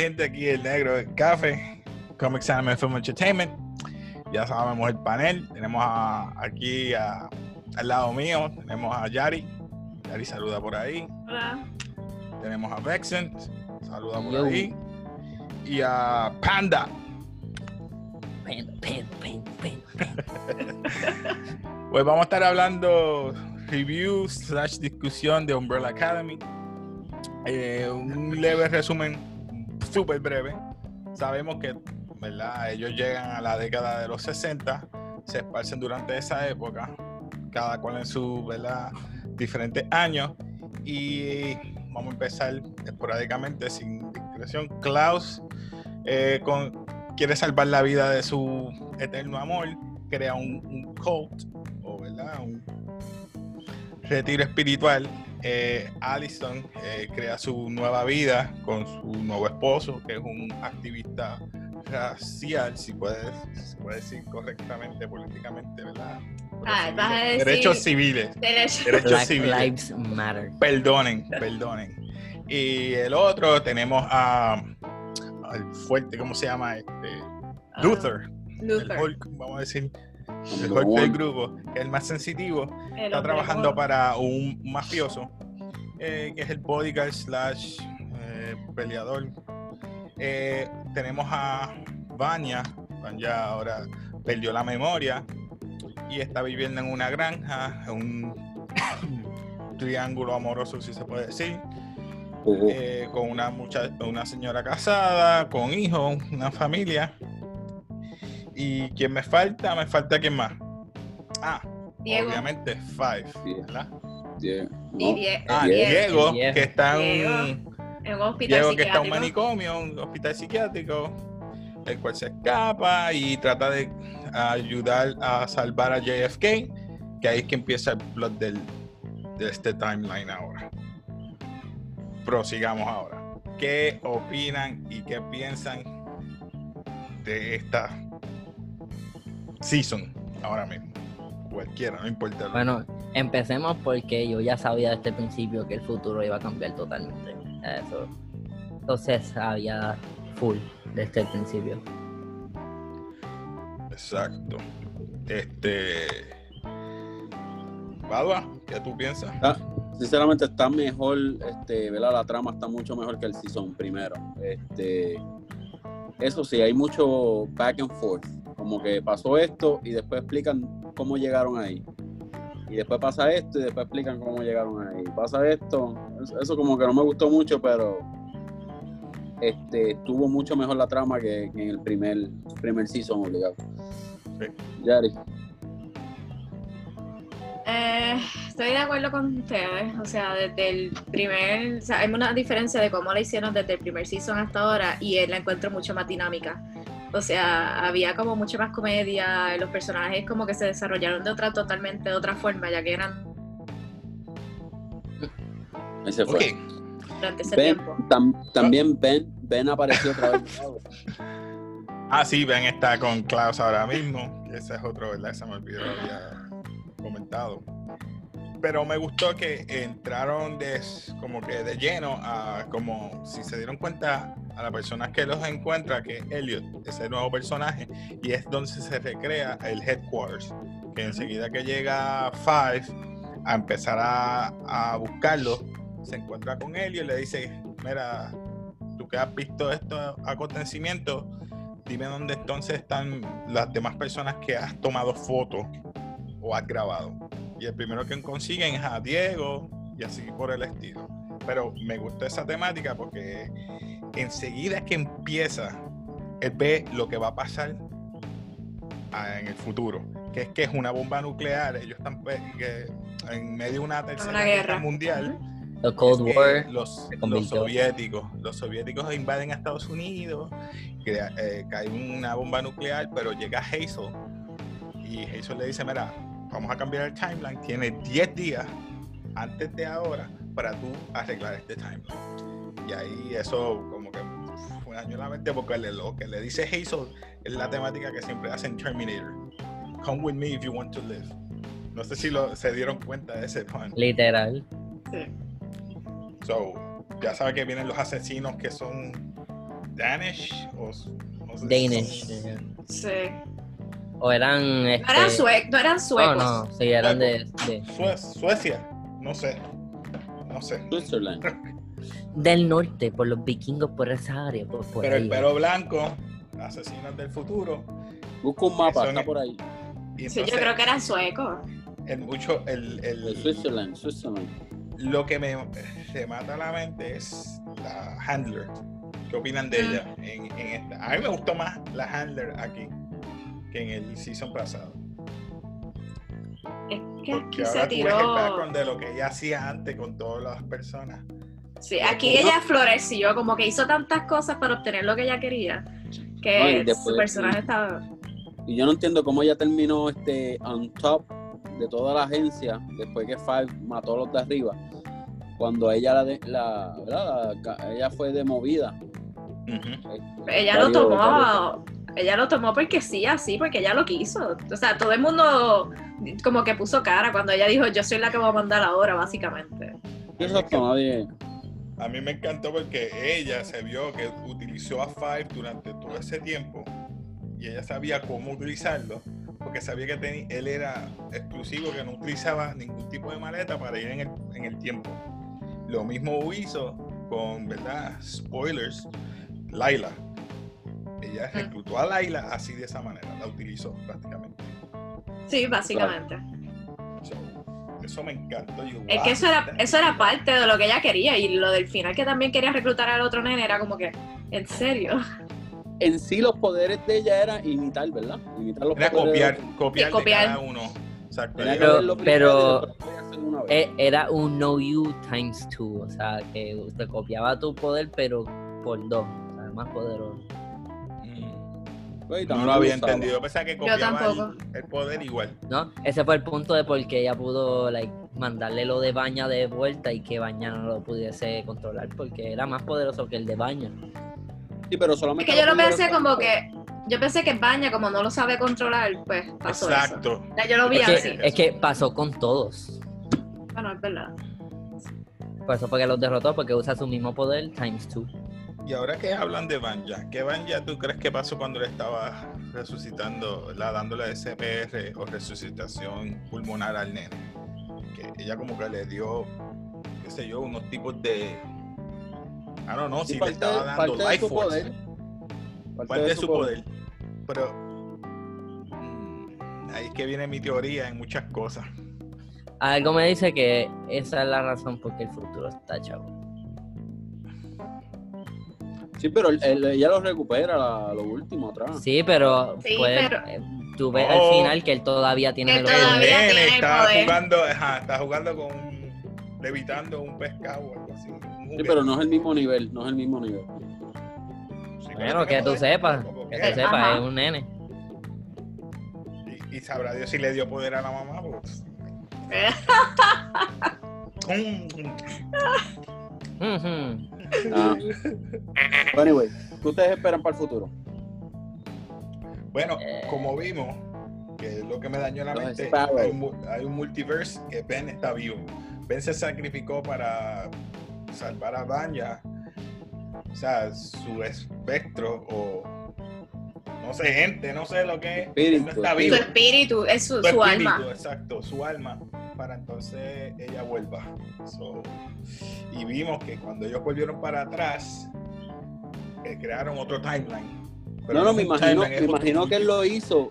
Gente, aquí el negro del café, Comic Anime Film Entertainment. Ya sabemos el panel. Tenemos a- aquí a- al lado mío, tenemos a Yari. Yari saluda por ahí. Hola. Tenemos a Vexen, saluda por Yo. ahí. Y a Panda. Pen. Pues vamos a estar hablando review slash discusión de Umbrella Academy. Eh, un leve resumen súper breve. Sabemos que ¿verdad? ellos llegan a la década de los 60, se esparcen durante esa época, cada cual en sus diferentes años. Y vamos a empezar esporádicamente, sin discreción. Klaus eh, con- quiere salvar la vida de su eterno amor, crea un, un cult, o ¿verdad? un retiro espiritual. Eh, Allison eh, crea su nueva vida con su nuevo esposo, que es un activista racial, si puede, si se puede decir correctamente, políticamente, ¿verdad? Ah, vas a decir- Derechos civiles. Derecho. Derechos Black civiles. Lives Matter. Perdonen, perdonen. Y el otro tenemos a al fuerte, ¿cómo se llama? Este, Ah, Luther, Luther. Hulk, vamos a decir, el del grupo, que es el más sensitivo, El está trabajando para un mafioso, eh, que es el bodyguard slash eh, peleador. Eh, tenemos a Vanya, Vanya ahora perdió la memoria y está viviendo en una granja, en un triángulo amoroso, si se puede decir, eh, con una, mucha- una señora casada, con hijos, una familia. ¿Y quién me falta? Me falta quién más. Ah, Diego. obviamente Five, Diego. ¿verdad? Yeah. Y No. Die- Ah, Diego. Diego, Diego. que está en Diego. un, En un hospital Diego que está en un psiquiátrico. manicomio, un hospital psiquiátrico, el cual se escapa y trata de ayudar a salvar a JFK, que ahí es que empieza el plot del, de este timeline ahora. Prosigamos ahora. ¿Qué opinan y qué piensan de esta season ahora mismo? Cualquiera, no importa. Bueno, empecemos porque yo ya sabía desde el principio que el futuro iba a cambiar totalmente. Eso. Entonces sabía full desde el principio. Exacto. Este. Badua, ¿qué tú piensas? Ah, sinceramente está mejor, este, ¿verdad? La trama está mucho mejor que el season primero. Este, eso sí, hay mucho back and forth. Como que pasó esto y después explican cómo llegaron ahí. Y después pasa esto y después explican cómo llegaron ahí. Pasa esto. Eso, como que no me gustó mucho, pero este, estuvo mucho mejor la trama que, que en el primer, primer season obligado. Sí. Yari. Eh, estoy de acuerdo con ustedes. O sea, desde el primer. O sea, hay una diferencia de cómo la hicieron desde el primer season hasta ahora y él la encuentro mucho más dinámica. O sea, había como mucha más comedia, los personajes como que se desarrollaron de otra, totalmente de otra forma, ya que eran Ahí se fue. Ok. durante ese Ben, tiempo. tam- también Ben, Ben apareció otra vez. Ah, sí, Ben está con Klaus ahora mismo. Ese es otro, ¿verdad? Se me olvidó, había comentado. Pero me gustó que entraron de, como que de lleno a como si se dieron cuenta a la persona que los encuentra, que es Elliot, ese nuevo personaje, y es donde se recrea el headquarters. Que enseguida que llega Five a empezar a, a buscarlo, se encuentra con Elliot y le dice, mira, tú que has visto estos acontecimientos, dime dónde entonces están las demás personas que has tomado fotos o has grabado. Y el primero que consiguen es a Diego y así por el estilo. Pero me gustó esa temática porque enseguida que empieza, él ve lo que va a pasar ah, en el futuro, que es que es una bomba nuclear. Ellos están que en medio de una tercera Una guerra guerra. mundial. The Cold que War. los, soviéticos, los soviéticos invaden a Estados Unidos, crea- eh, cae una bomba nuclear, pero llega Hazel y Hazel le dice, mira, vamos a cambiar el timeline, tienes 10 días antes de ahora para tú arreglar este timeline. Y ahí eso como que fue un año en la mente porque le- lo que le dice Hazel es la temática que siempre hacen Terminator. Come with me if you want to live. No sé si lo, se dieron cuenta de ese pun. Literal. Sí. So, ya sabe que vienen los asesinos que son Danish o no sé, Danish. Sí. O eran. No Este... eran, sue- no eran No, suecos. no, sí, eran de, de- Sue- Suecia, no sé. No sé. Switzerland. del norte, por los vikingos, por esa área. Por, por Pero ahí. el pelo blanco, asesinos del futuro. Busca un mapa, está por ahí. Y Sí, yo creo que eran suecos. el mucho, el, El el, Switzerland, Switzerland. lo que me se mata la mente es la handler. ¿Qué opinan de Mm. ella en, en esta? A mí me gustó más la handler aquí que en el season pasado. Es que aquí Que se ahora tú ves el tiró. background de lo que ella hacía antes con todas las personas. Sí, aquí ella floreció, como que hizo tantas cosas para obtener lo que ella quería. Que No, y su personaje estaba. Y yo no entiendo cómo ella terminó este on top de toda la agencia después que Five mató a los de arriba. Cuando ella la, de- la, ¿verdad? La- ca- ella fue demovida. Este, Ella lo varios- varios- tomó. Ella lo tomó porque sí, así, porque ella lo quiso. O sea, todo el mundo como que puso cara cuando ella dijo, yo soy la que voy a mandar ahora, básicamente. Exacto, nadie. A mí me encantó porque ella se vio que utilizó a Five durante todo ese tiempo y ella sabía cómo utilizarlo porque sabía que teni- él era exclusivo, que no utilizaba ningún tipo de maleta para ir en el, en el tiempo. Lo mismo hizo con, ¿verdad? Spoilers, Laila. Ella reclutó a Laila así de esa manera, la utilizó prácticamente. Sí, básicamente. So, eso me encantó. Yo, Es que eso era, eso era parte de lo que ella quería y lo del final que también quería reclutar al otro nene era como que, ¿en serio? En sí, los poderes de ella era imitar, ¿verdad? Imitar los Era copiar, de- copiar, cada uno. Exacto. Era Pero- pero-. E- Era un no you times two, o sea, que usted copiaba tu poder, pero por dos, o sea, más poderoso. Pues, No lo había entendido. Yo pensaba que copiaba tampoco. el, el poder igual. ¿No? Ese fue el punto de por qué ella pudo like, mandarle lo de Baña de vuelta y que Baña no lo pudiese controlar, porque era más poderoso que el de Baña. Sí, pero Es solamente que yo lo pensé como que, yo pensé que Baña, como no lo sabe controlar, pues pasó eso. Exacto. O sea, yo lo vi Es así. que, es que pasó con todos. Bueno, es verdad. Por eso fue que los derrotó, porque usa su mismo poder times two. Y ahora que hablan de Banja, ¿qué Banja tú crees que pasó cuando le estaba resucitando, la, dándole SPR o resucitación pulmonar al nene? Que ella como que le dio, qué sé yo, unos tipos de... I don't know, Sí, si le estaba dando parte de life su force. poder. parte de su poder. Pero mm, ahí es que viene mi teoría en muchas cosas. Algo me dice que esa es la razón por qué el futuro está chavo. Sí, pero él- él- ella lo recupera la- lo último atrás. Sí, pero, Sí, puede- pero- eh, tú ves Oh. al final que él todavía tiene Que el todavía poder. nene tiene el está poder. jugando, ajá, está jugando con levitando un pescado o algo así. un Sí, pero no es el mismo nivel, no es el mismo nivel. Sí, Bueno, que tú sepas, que tú sepas, es un nene. Y, y sabrá Dios si le dio poder a la mamá. Pues. Mm. Ah. But anyway, ¿qué ustedes esperan para el futuro? Bueno, Eh. como vimos, que es lo que me dañó la mente, hay un, hay un multiverse que Ben está vivo. Ben se sacrificó para salvar a Banya. O sea, su espectro o no sé, gente, no sé lo que es. no Espíritu, está Su espíritu, es su, Su su espíritu, alma. Exacto, su alma, para entonces ella vuelva. So, y vimos que cuando ellos volvieron para atrás, eh, crearon otro timeline. Pero no, no, me imagino, me imagino que él lo hizo.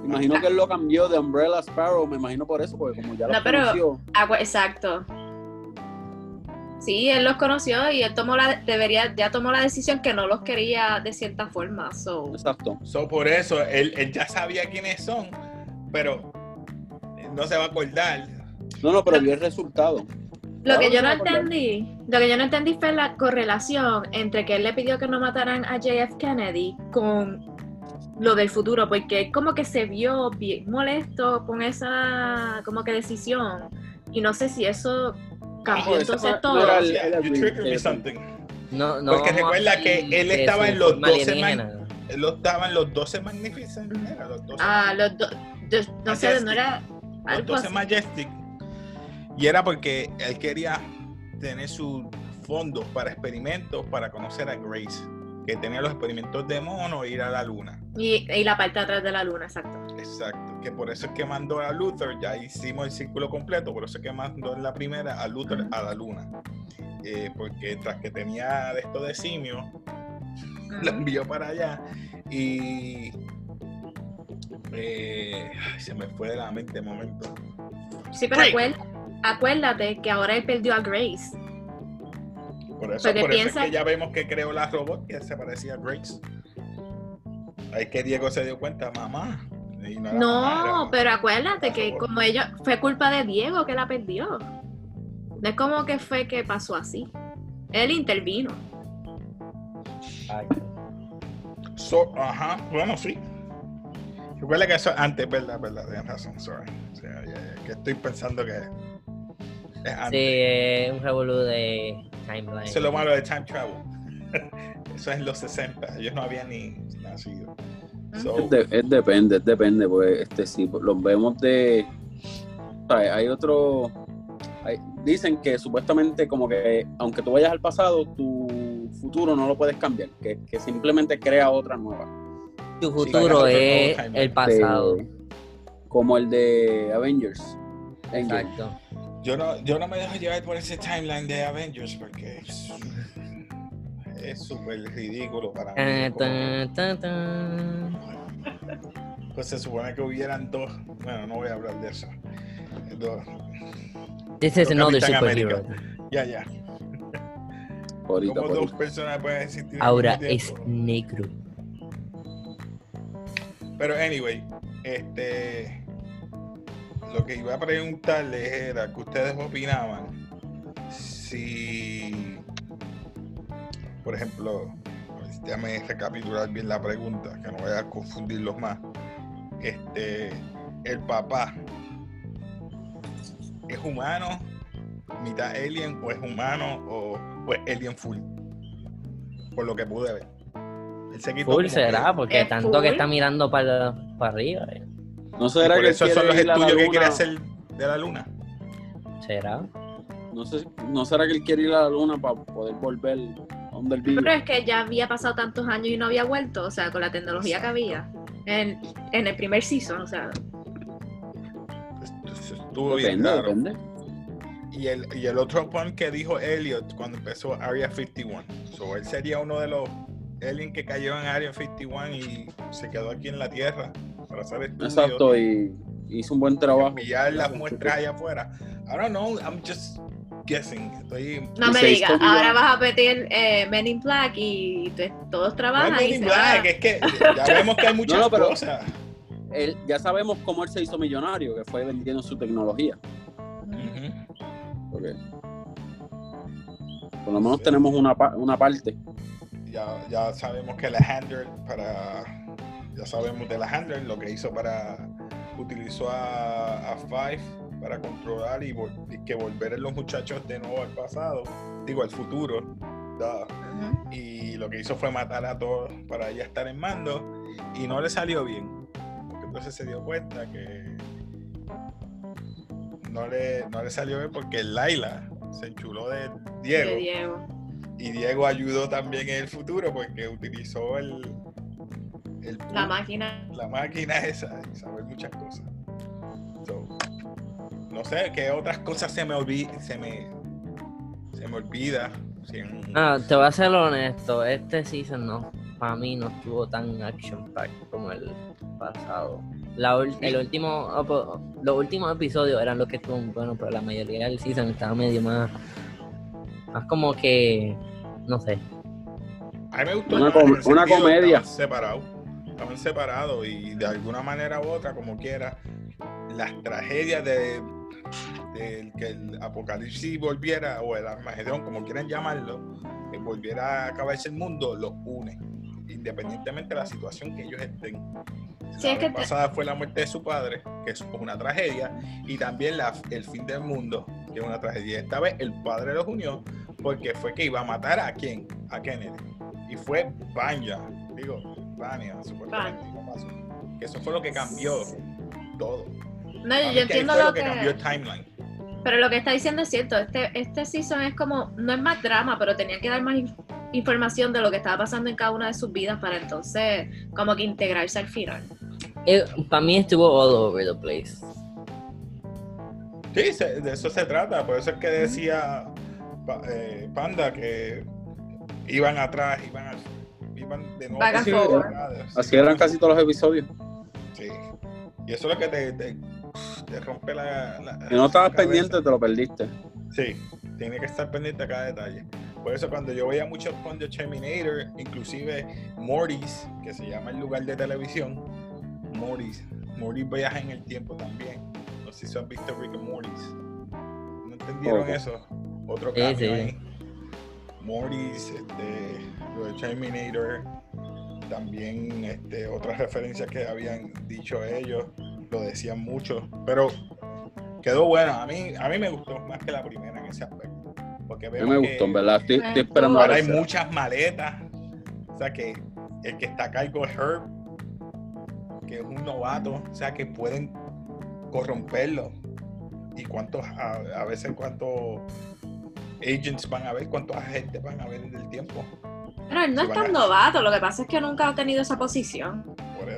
Me imagino que él lo cambió de Umbrella Sparrow, me imagino por eso, porque como ya lo No, pero- conoció. Agua- exacto. Sí, él los conoció y él tomó la, debería, ya tomó la decisión que no los quería de cierta forma. So, Exacto. So, por eso él, él ya sabía quiénes son, pero no se va a acordar. No, no, pero vio el resultado. Lo que yo no entendí, lo que yo no entendí fue la correlación entre que él le pidió que no mataran a JF Kennedy con lo del futuro, porque él como que se vio bien molesto con esa como que decisión y no sé si eso cambió entonces todo. No, no Porque recuerda que él estaba en los forma 12 alienígena. Él estaban los 12 Magnificent, era los 12, Ah, los dos, dos- no sé, no era los algo 12 así. Majestic. Y era porque él quería tener sus fondos para experimentos para conocer a Grace. que tenía los experimentos de mono e ir a la luna. Y, y la parte de atrás de la luna, exacto. Exacto, que por eso es que mandó a Luther, ya hicimos el círculo completo, por eso es que mandó en la primera a Luther a la luna. Eh, porque tras que tenía de esto de simio, lo envió para allá y eh, se me fue de la mente de momento. Sí, pero acuérdate, acuérdate que ahora él perdió a Grace. Por eso, por eso piensa- es que ya vemos que creó la robot que se parecía a Grace. Ahí es que Diego se dio cuenta, mamá. y no mamá, pero acuérdate que robot. como ellos, fue culpa de Diego que la perdió. No es como que fue que pasó así. Él intervino. Ay, So- ajá, bueno, sí. Recuerda que eso antes, verdad, verdad, tienes razón, sorry. O sea, ya- ya, que estoy pensando que es Sí, antes. es un revolú de timeline. Eso es lo malo de time travel. eso es en los 60, ellos no habían ni nacido. So, Es, de- es depende, es depende, pues este si los vemos de ¿sabes? hay otro hay- dicen que supuestamente como que aunque tú vayas al pasado, tu futuro no lo puedes cambiar, que, que simplemente crea otra nueva. Tu futuro es el pasado. Como el de Avengers. Endgame. Exacto. yo no, yo no me dejo llevar por ese timeline de Avengers porque es- súper ridículo para mí. Tan, tan, tan, tan. Pues se supone que hubieran dos. Bueno, no voy a hablar de eso. Dos. This is another superhero. Ya, ya. Ahorita, dos personas pueden existir. Ahora es negro. Pero, anyway, este. Lo que iba a preguntarles era que ustedes opinaban si. Por ejemplo, déjame recapitular bien la pregunta, que no voy a confundirlos más. Este. El papá. ¿Es humano? ¿Mitad alien? ¿O es humano? ¿O, o es alien full? Por lo que pude ver. Él se quitó Full será, que- porque Es tanto full. que está mirando para, para arriba. eh. No será por que eso él son los estudios que quiere hacer de la luna. ¿Será? No, sé, no será que él quiere ir a la luna para poder volver a donde él vive. Pero es que ya había pasado tantos años y no había vuelto, o sea, con la tecnología que había en, en el primer season, o sea, estuvo bien raro. depende. Y el, y el otro point que dijo Elliot cuando empezó Area 51. So, él sería uno de los aliens que cayó en Area 51 y se quedó aquí en la Tierra para hacer estudios. Exacto, y hizo un buen trabajo. enviar las muestras allá afuera. I don't know, I'm just guessing. Estoy. no me digas, ahora vas a meter eh, Men in Black y te- todos No trabajan y Men in Black, va. es que ya vemos que hay muchas No, no, pero- cosas. Él, ya sabemos cómo él se hizo millonario, que fue vendiendo su tecnología. Ok. Por lo menos tenemos una, una parte. Ya, ya sabemos que la handler para ya sabemos de la handler lo que hizo para utilizó a, a Five para controlar y, que volver a los muchachos de nuevo al pasado digo al futuro y lo que hizo fue matar a todos para ya estar en mando y no le salió bien porque entonces se dio cuenta que no le, no le salió bien porque Laila se enchuló de Diego. De Diego. Y Diego ayudó también en el futuro porque utilizó el, el La máquina. la máquina esa y saber muchas cosas. So, no sé qué otras cosas se me olvida, se me se me olvida. Ah, te voy a ser honesto, este season no, para mí no estuvo tan action packed como el pasado. La ul- el último, los últimos episodios eran los que estuvieron buenos, pero la mayoría del season estaba medio más, más como que, no sé. a mí me gustó Una com- una comedia. Estaban separados, estaban separados y de alguna manera u otra, como quiera, las tragedias de que el apocalipsis volviera o el armagedón, como quieran llamarlo, que volviera a acabarse el mundo, los une, independientemente de la situación que ellos estén. Sí, la es que pasada fue la muerte de su padre, que es una tragedia, y también la- el fin del mundo, que es una tragedia. Esta vez el padre los unió porque fue que iba a matar a quién, a Kennedy. Y fue Banya, digo, Banya, supuestamente. Que eso fue lo que cambió todo. No, yo que entiendo fue lo cambió el que. timeline. Pero lo que está diciendo es cierto. Este, este season es como. No es más drama, pero tenía que dar más, inf- información de lo que estaba pasando en cada una de sus vidas para entonces como que integrarse al final. Para mí estuvo all over the place. Sí, se- de eso se trata. Por eso es que decía eh, Panda que iban atrás, iban, iban de nuevo. Así sí, eran casi todos los episodios. Sí. Y eso es lo que te, te, te rompe la, la- Si no estabas cabeza. pendiente, te lo perdiste. Sí, tiene que estar pendiente a cada detalle. Por eso cuando yo veía mucho con The Terminator, inclusive Morty's, que se llama el lugar de televisión, Morty's, Morty viaja en el tiempo también. No sé si han visto Rick and Morty's. ¿No entendieron Ojo. eso? Otro Sí, cambio sí. ahí. Morty's, este, lo de Terminator, también este, otras referencias que habían dicho ellos, lo decían mucho, pero quedó bueno. A mí, a mí me gustó más que la primera en ese aspecto. Porque A veo mí me que gustó, en verdad. Estoy, estoy esperando a ahora ver hay muchas maletas. O sea que el que está a cargo es Herb, que es un novato, o sea que pueden corromperlo. Y cuántos, a, a veces cuántos agents van a ver, cuántos agentes van a ver en el tiempo. Pero él no es tan novato, lo que pasa es que nunca ha tenido esa posición.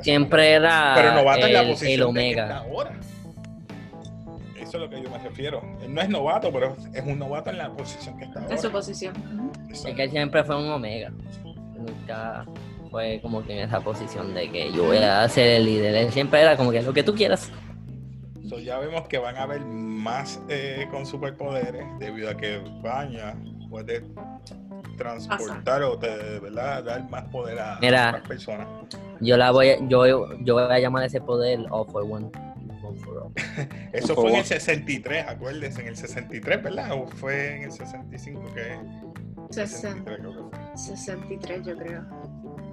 Siempre era Pero novato el, en la el posición de que está Omega. ahora. Eso es lo que yo me refiero. Él no es novato, pero es un novato en la posición que está ahora. En su posición. Exacto. Es que él siempre fue un Omega. Nunca fue como que en esa posición de que yo voy a ser el líder. Él siempre era como que lo que tú quieras. So, ya vemos que van a haber más eh, con superpoderes debido a que Baña puede transportar o te, ¿verdad? dar más poder a Mira. otras personas. Yo la voy a, yo, yo voy a llamar ese poder All for One. One for all. Eso fue en el 63, acuérdense, en el 63, ¿verdad? O fue en el 65 que... 63 creo que fue. 63 yo creo.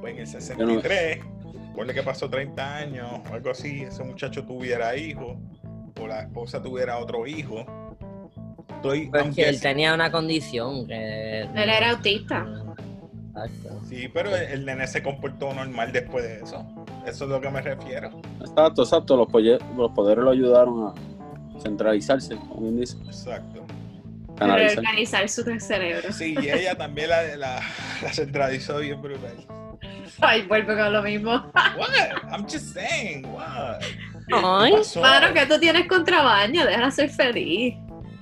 Fue en el 63, ponle que pasó 30 años o algo así, ese muchacho tuviera hijos o la esposa tuviera otro hijo. Estoy, Porque aunque él tenía una condición que... Él era autista. Exacto. Sí, pero el, el nene se comportó normal después de eso. Eso es lo que me refiero. Exacto, exacto. Los, poderes lo ayudaron a centralizarse, como bien dice. Exacto. Canalizar. Reorganizar su cerebro. Sí, y ella también la, la, la centralizó bien brutal. Ay, vuelve con lo mismo. What? I'm just saying, what? Ay, ¿Qué pasó? Mano, que tú tienes contra Baña, déjala ser feliz.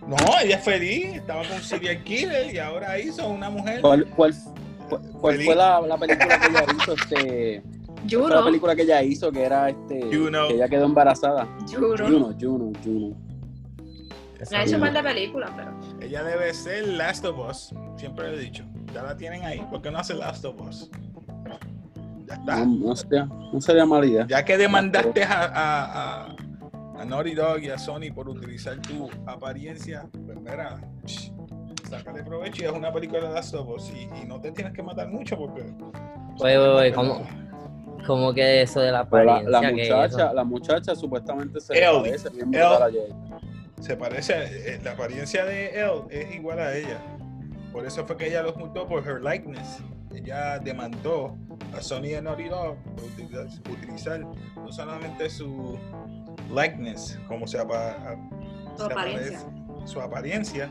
No, ella es feliz, estaba con serial killer y ahora hizo una mujer. ¿Cuál, cuál, cuál- cuál Feliz. fue la, la película que ella hizo? Este, ¿cuál fue la película que ella hizo que era este Juno. que ella quedó embarazada? Juno. Juno, Juno, Juno. Le ha hecho un par de películas, pero. Ella debe ser Last of Us, siempre lo he dicho. Ya la tienen ahí, ¿por qué no hace Last of Us? Ya está. No, no sería, no sería mala idea. Ya que demandaste a, a, a, a Naughty Dog y a Sony por utilizar tu apariencia, pues mira, sácale provecho y es una película de Last of Us y, y no te tienes que matar mucho porque... Oye, oye, oye, ¿cómo? Como que eso de la apariencia. la muchacha, la muchacha supuestamente se parece bien a ella. Se parece, eh, la apariencia de él es igual a ella. Por eso fue que ella los multó por her likeness. Ella demandó a Sony a Naughty Dog por utilizar, utilizar no solamente su likeness, como se, apa- Su se apariencia. aparece, su apariencia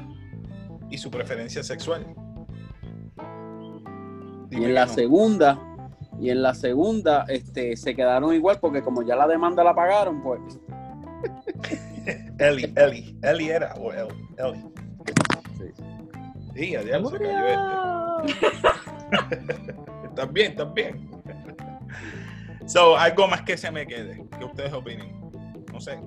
y su preferencia sexual. Y en la no. segunda, y en la segunda, este, se quedaron igual porque como ya la demanda la pagaron, pues Ellie, Ellie, Ellie era, o El, Ellie. Sí, a diablo se cayó este. Estás bien, estás bien. So, algo más que se me quede, que ustedes opinen. No sé.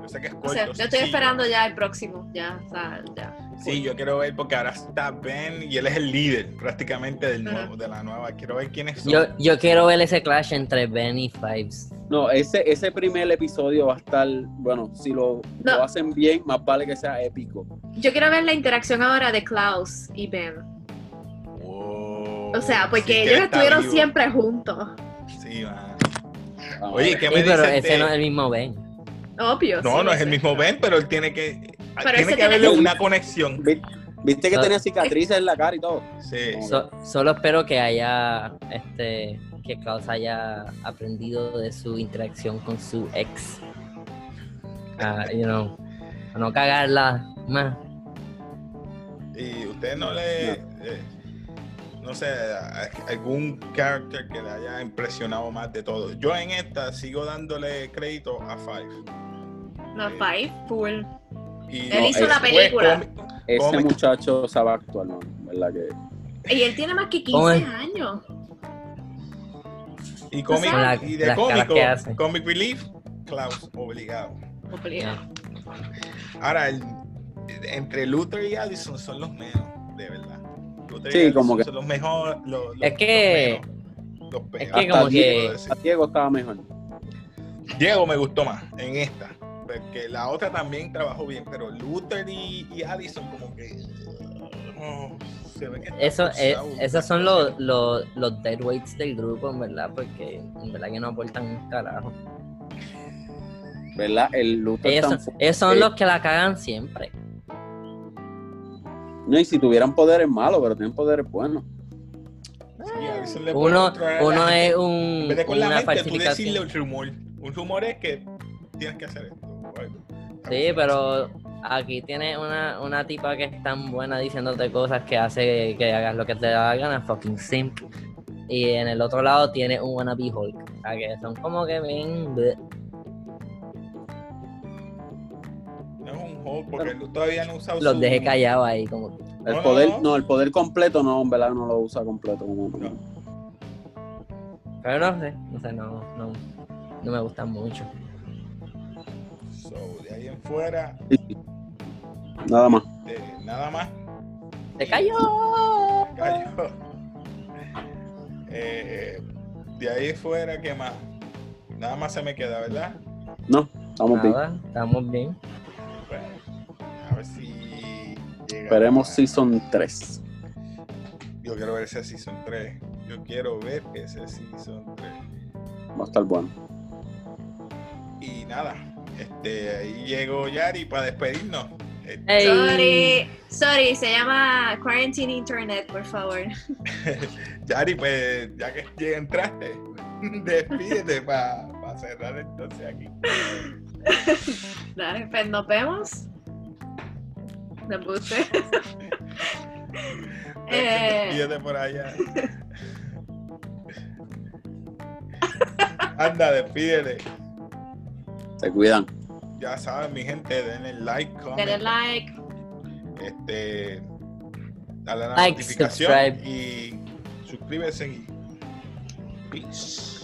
Yo sé que es corto. O sea, yo estoy sencillo. esperando ya el próximo. Ya, o sea, ya. Sí, yo quiero ver porque ahora está Ben y él es el líder prácticamente del nuevo, de la nueva. Quiero ver quiénes son. Yo, yo quiero ver ese clash entre Ben y Fives. no, ese, ese primer episodio va a estar, bueno, si lo, No. lo hacen bien, más vale que sea épico. Yo quiero ver la interacción ahora de Klaus y Ben. O sea, porque Sí, ellos estuvieron vivo. siempre juntos. Sí, man. Vamos a Oye. ¿qué Sí, me pero dices ese de- no es el mismo Ben. Obvio. No, sí, no es el mismo Ben, pero él tiene que. Pero tiene que tiene haberle que- una conexión. Vi- ¿Viste que So- tenía cicatrices en la cara y todo? Sí. So- solo espero que haya, este, que Klaus haya aprendido de su interacción con su ex. Ah, you know, a no cagarla más. Y usted no le. eh, no sé, algún character que le haya impresionado más de todo. Yo en esta sigo dándole crédito a Five. No, Five, full. Y Él hizo la película. Ese Cómic. muchacho sabe actuar, ¿no? ¿verdad? Que... Y él tiene más que 15 ¿Cómo es? años. Y, cómic, Con la- y de cómico. Comic Relief, Klaus, obligado. Obligado. Ahora, el- entre Luther y Addison son los menos, Sí, como que- son los mejores. Los, los- Es que- los es que como Hasta que- Diego, Diego estaba mejor. Diego me gustó más en esta. Porque la otra también trabajó bien, pero Luther y, y Addison como que... oh, se ve que Eso, eh, esos son los, los, los deadweights del grupo, en verdad, porque en verdad que no aportan un carajo. ¿Verdad? El Luther Ellos tan son, los que la cagan siempre. No, y si tuvieran poderes malos, pero tienen poderes buenos. Sí, Uno, uno es En un, vez de con la una mente, tú decirle falsificación. un rumor. Un rumor es que tienes que hacer esto. Sí, pero aquí tiene una, una tipa que es tan buena diciéndote cosas que hace que hagas lo que te da la gana, fucking simp. Y en el otro lado tiene un wannabe Hulk. O sea que son como que bien. Porque él todavía no usado Los su- dejé callados ahí, como que. El No, poder, no. no, el poder completo no, en verdad no lo usa completo. como- No. Pero no sé, no sé, no, no, no me gustan mucho. So, de ahí en fuera. Nada más. de nada más. ¡Se cayó! Cayó. Eh, de ahí fuera, ¿qué más? Nada más se me queda, ¿verdad? No, estamos bien. Estamos bien. Llega. Esperemos Season 3. Yo quiero ver ese Season 3. Yo quiero ver ese Season 3. Va a estar bueno. Y nada, este, ahí llegó Yari para despedirnos. Este. Sorry, sorry, se llama Quarantine Internet, por favor. Yari, pues ya que ya entraste, despídete para cerrar entonces aquí. Dale, pues nos vemos. Puse. Eh. Por allá. Anda, despídete. Se cuidan. Ya saben, mi gente, denle like, comment, Denle like. este, dale a la Like, notificación subscribe. y suscríbete y peace.